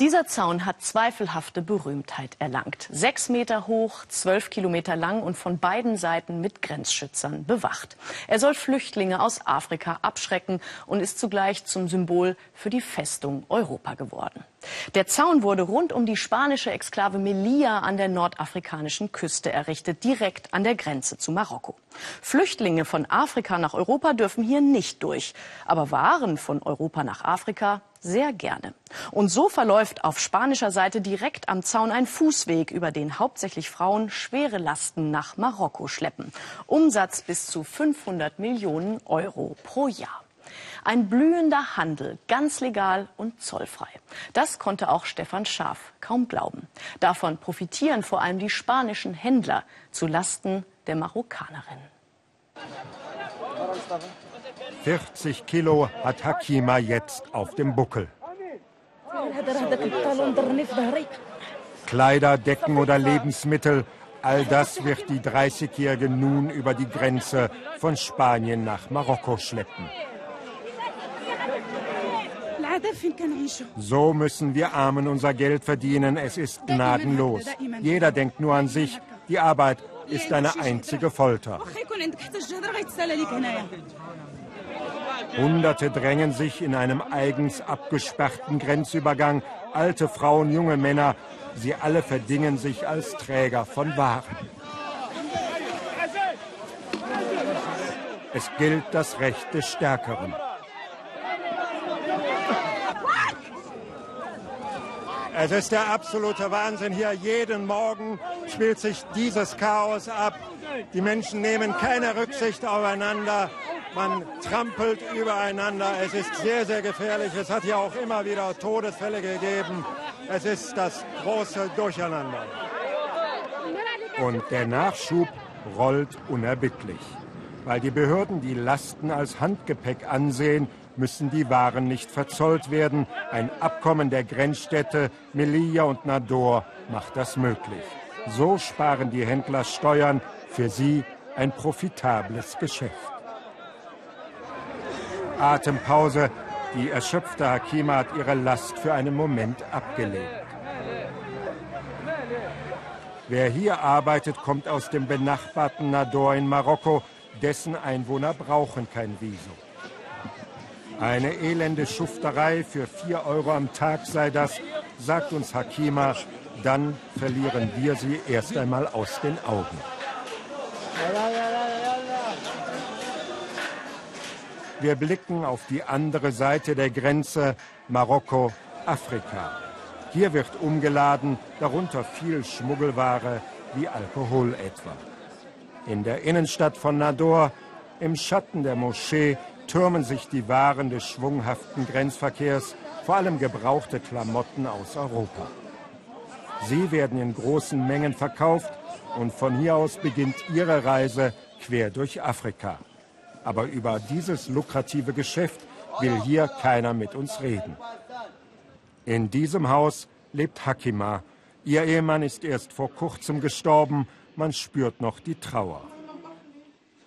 Dieser Zaun hat zweifelhafte Berühmtheit erlangt. Sechs Meter hoch, zwölf Kilometer lang und von beiden Seiten mit Grenzschützern bewacht. Er soll Flüchtlinge aus Afrika abschrecken und ist zugleich zum Symbol für die Festung Europa geworden. Der Zaun wurde rund um die spanische Exklave Melilla an der nordafrikanischen Küste errichtet, direkt an der Grenze zu Marokko. Flüchtlinge von Afrika nach Europa dürfen hier nicht durch, aber Waren von Europa nach Afrika sehr gerne. Und so verläuft auf spanischer Seite direkt am Zaun ein Fußweg, über den hauptsächlich Frauen schwere Lasten nach Marokko schleppen. Umsatz bis zu 500 Millionen Euro pro Jahr. Ein blühender Handel, ganz legal und zollfrei. Das konnte auch Stefan Schaaf kaum glauben. Davon profitieren vor allem die spanischen Händler zu Lasten der Marokkanerin. 40 Kilo hat Hakima jetzt auf dem Buckel. Kleider, Decken oder Lebensmittel, all das wird die 30-Jährige nun über die Grenze von Spanien nach Marokko schleppen. So müssen wir Armen unser Geld verdienen. Es ist gnadenlos. Jeder denkt nur an sich. Die Arbeit ist eine einzige Folter. Hunderte drängen sich in einem eigens abgesperrten Grenzübergang. Alte Frauen, junge Männer, sie alle verdingen sich als Träger von Waren. Es gilt das Recht des Stärkeren. Es ist der absolute Wahnsinn hier. Jeden Morgen spielt sich dieses Chaos ab. Die Menschen nehmen keine Rücksicht aufeinander. Man trampelt übereinander. Es ist sehr, sehr gefährlich. Es hat hier auch immer wieder Todesfälle gegeben. Es ist das große Durcheinander. Und der Nachschub rollt unerbittlich. Weil die Behörden die Lasten als Handgepäck ansehen, müssen die Waren nicht verzollt werden. Ein Abkommen der Grenzstädte Melilla und Nador macht das möglich. So sparen die Händler Steuern, für sie ein profitables Geschäft. Atempause. Die erschöpfte Hakima hat ihre Last für einen Moment abgelegt. Wer hier arbeitet, kommt aus dem benachbarten Nador in Marokko. Dessen Einwohner brauchen kein Visum. Eine elende Schufterei für vier Euro am Tag sei das, sagt uns Hakima. Dann verlieren wir sie erst einmal aus den Augen. Wir blicken auf die andere Seite der Grenze, Marokko, Afrika. Hier wird umgeladen, darunter viel Schmuggelware wie Alkohol etwa. In der Innenstadt von Nador, im Schatten der Moschee, türmen sich die Waren des schwunghaften Grenzverkehrs, vor allem gebrauchte Klamotten aus Europa. Sie werden in großen Mengen verkauft und von hier aus beginnt ihre Reise quer durch Afrika. Aber über dieses lukrative Geschäft will hier keiner mit uns reden. In diesem Haus lebt Hakima. Ihr Ehemann ist erst vor kurzem gestorben. Man spürt noch die Trauer.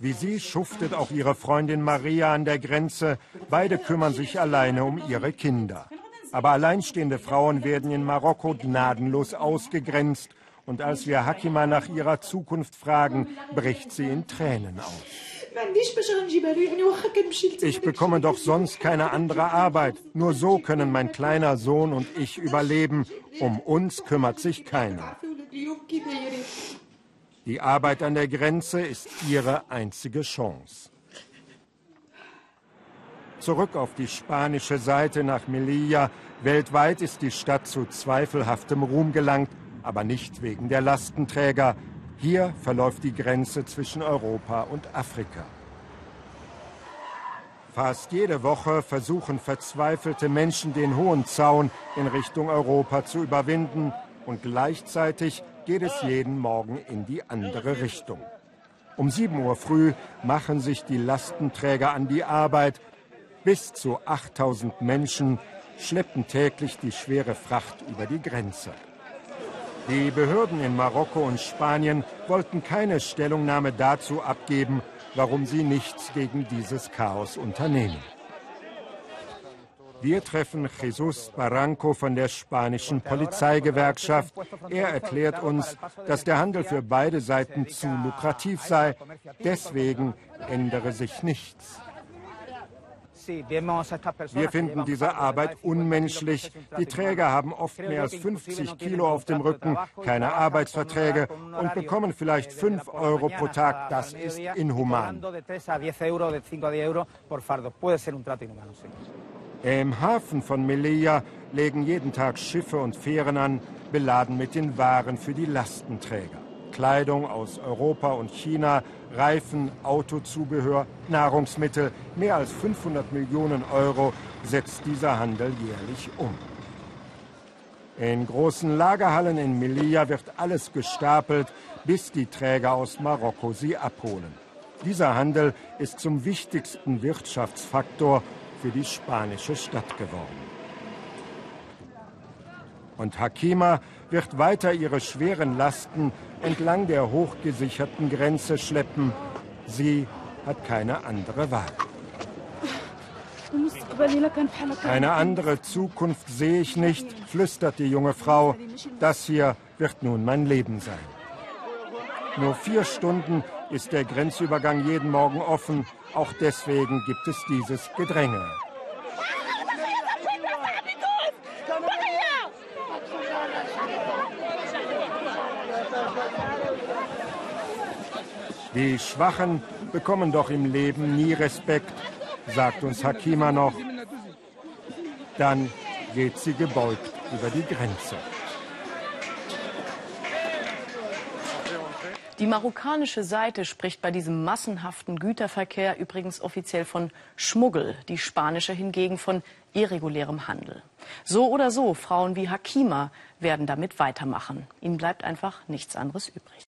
Wie sie schuftet auch ihre Freundin Maria an der Grenze. Beide kümmern sich alleine um ihre Kinder. Aber alleinstehende Frauen werden in Marokko gnadenlos ausgegrenzt. Und als wir Hakima nach ihrer Zukunft fragen, bricht sie in Tränen aus. Ich bekomme doch sonst keine andere Arbeit. Nur so können mein kleiner Sohn und ich überleben. Um uns kümmert sich keiner. Die Arbeit an der Grenze ist ihre einzige Chance. Zurück auf die spanische Seite nach Melilla. Weltweit ist die Stadt zu zweifelhaftem Ruhm gelangt, aber nicht wegen der Lastenträger. Hier verläuft die Grenze zwischen Europa und Afrika. Fast jede Woche versuchen verzweifelte Menschen den hohen Zaun in Richtung Europa zu überwinden und gleichzeitig geht es jeden Morgen in die andere Richtung. Um 7 Uhr früh machen sich die Lastenträger an die Arbeit. Bis zu 8000 Menschen schleppen täglich die schwere Fracht über die Grenze. Die Behörden in Marokko und Spanien wollten keine Stellungnahme dazu abgeben, warum sie nichts gegen dieses Chaos unternehmen. Wir treffen Jesus Barranco von der spanischen Polizeigewerkschaft. Er erklärt uns, dass der Handel für beide Seiten zu lukrativ sei. Deswegen ändere sich nichts. Wir finden diese Arbeit unmenschlich. Die Träger haben oft mehr als 50 Kilo auf dem Rücken, keine Arbeitsverträge und bekommen vielleicht 5 Euro pro Tag. Das ist inhuman. Im Hafen von Melilla legen jeden Tag Schiffe und Fähren an, beladen mit den Waren für die Lastenträger. Kleidung aus Europa und China, Reifen, Autozubehör, Nahrungsmittel. Mehr als 500 Millionen Euro setzt dieser Handel jährlich um. In großen Lagerhallen in Melilla wird alles gestapelt, bis die Träger aus Marokko sie abholen. Dieser Handel ist zum wichtigsten Wirtschaftsfaktor für die spanische Stadt geworden. Und Hakima wird weiter ihre schweren Lasten entlang der hochgesicherten Grenze schleppen. Sie hat keine andere Wahl. Eine andere Zukunft sehe ich nicht, flüstert die junge Frau. Das hier wird nun mein Leben sein. Nur vier Stunden ist der Grenzübergang jeden Morgen offen. Auch deswegen gibt es dieses Gedränge. Die Schwachen bekommen doch im Leben nie Respekt, sagt uns Hakima noch. Dann geht sie gebeugt über die Grenze. Die marokkanische Seite spricht bei diesem massenhaften Güterverkehr übrigens offiziell von Schmuggel, die spanische hingegen von irregulärem Handel. So oder so, Frauen wie Hakima werden damit weitermachen. Ihnen bleibt einfach nichts anderes übrig.